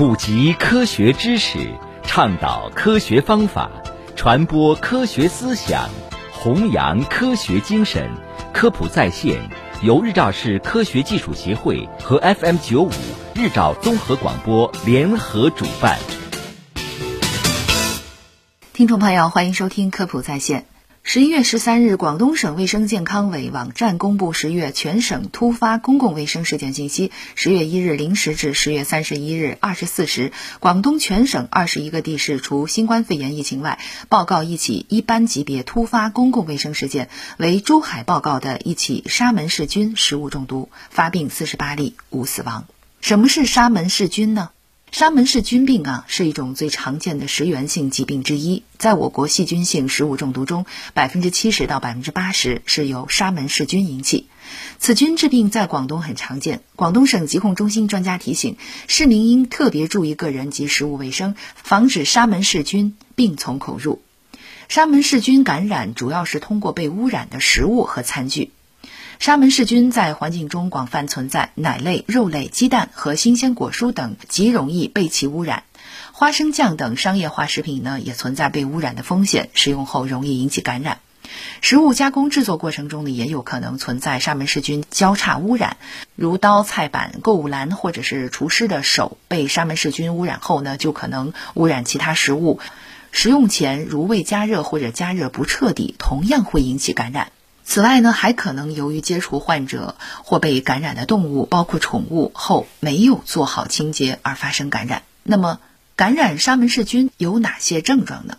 普及科学知识，倡导科学方法，传播科学思想，弘扬科学精神。科普在线由日照市科学技术协会和 FM 九五日照综合广播联合主办。听众朋友，欢迎收听科普在线。十一月十三日，广东省卫生健康委网站公布十月全省突发公共卫生事件信息。十月一日零时至十月三十一日二十四时，广东全省二十一个地市除新冠肺炎疫情外，报告一起一般级别突发公共卫生事件，为珠海报告的一起沙门氏菌食物中毒，发病四十八例，无死亡。什么是沙门氏菌呢？沙门氏菌病啊，是一种最常见的食源性疾病之一。在我国细菌性食物中毒中，百分之七十到百分之八十是由沙门氏菌引起。此菌致病在广东很常见。广东省疾控中心专家提醒，市民应特别注意个人及食物卫生，防止沙门氏菌病从口入。沙门氏菌感染主要是通过被污染的食物和餐具。沙门氏菌在环境中广泛存在，奶类、肉类、鸡蛋和新鲜果蔬等极容易被其污染。花生酱等商业化食品呢，也存在被污染的风险，食用后容易引起感染。食物加工制作过程中呢，也有可能存在沙门氏菌交叉污染，如刀、菜板、购物篮或者是厨师的手被沙门氏菌污染后呢，就可能污染其他食物。食用前如未加热或者加热不彻底，同样会引起感染。此外呢，还可能由于接触患者或被感染的动物，包括宠物后没有做好清洁而发生感染。那么，感染沙门氏菌有哪些症状呢？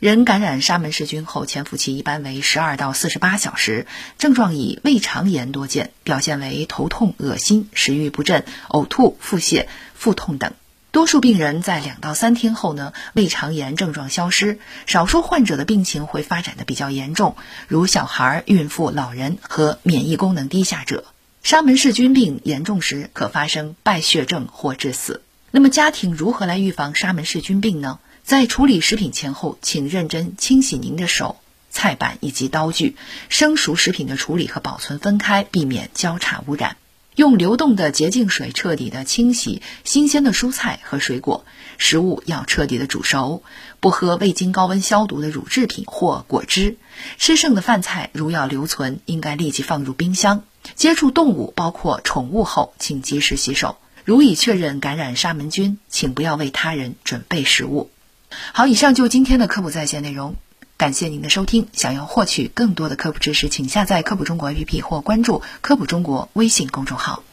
人感染沙门氏菌后，潜伏期一般为十二到四十八小时，症状以胃肠炎多见，表现为头痛、恶心、食欲不振、呕吐、腹泻、腹痛等。多数病人在两到三天后呢，胃肠炎症状消失。少数患者的病情会发展的比较严重，如小孩、孕妇、老人和免疫功能低下者。沙门氏菌病严重时，可发生败血症或致死。那么，家庭如何来预防沙门氏菌病呢？在处理食品前后，请认真清洗您的手、菜板以及刀具。生熟食品的处理和保存分开，避免交叉污染。用流动的洁净水彻底的清洗新鲜的蔬菜和水果，食物要彻底的煮熟，不喝未经高温消毒的乳制品或果汁。吃剩的饭菜如要留存，应该立即放入冰箱。接触动物，包括宠物后，请及时洗手。如已确认感染沙门菌，请不要为他人准备食物。好，以上就今天的科普在线内容。感谢您的收听。想要获取更多的科普知识，请下载科普中国 APP 或关注科普中国微信公众号。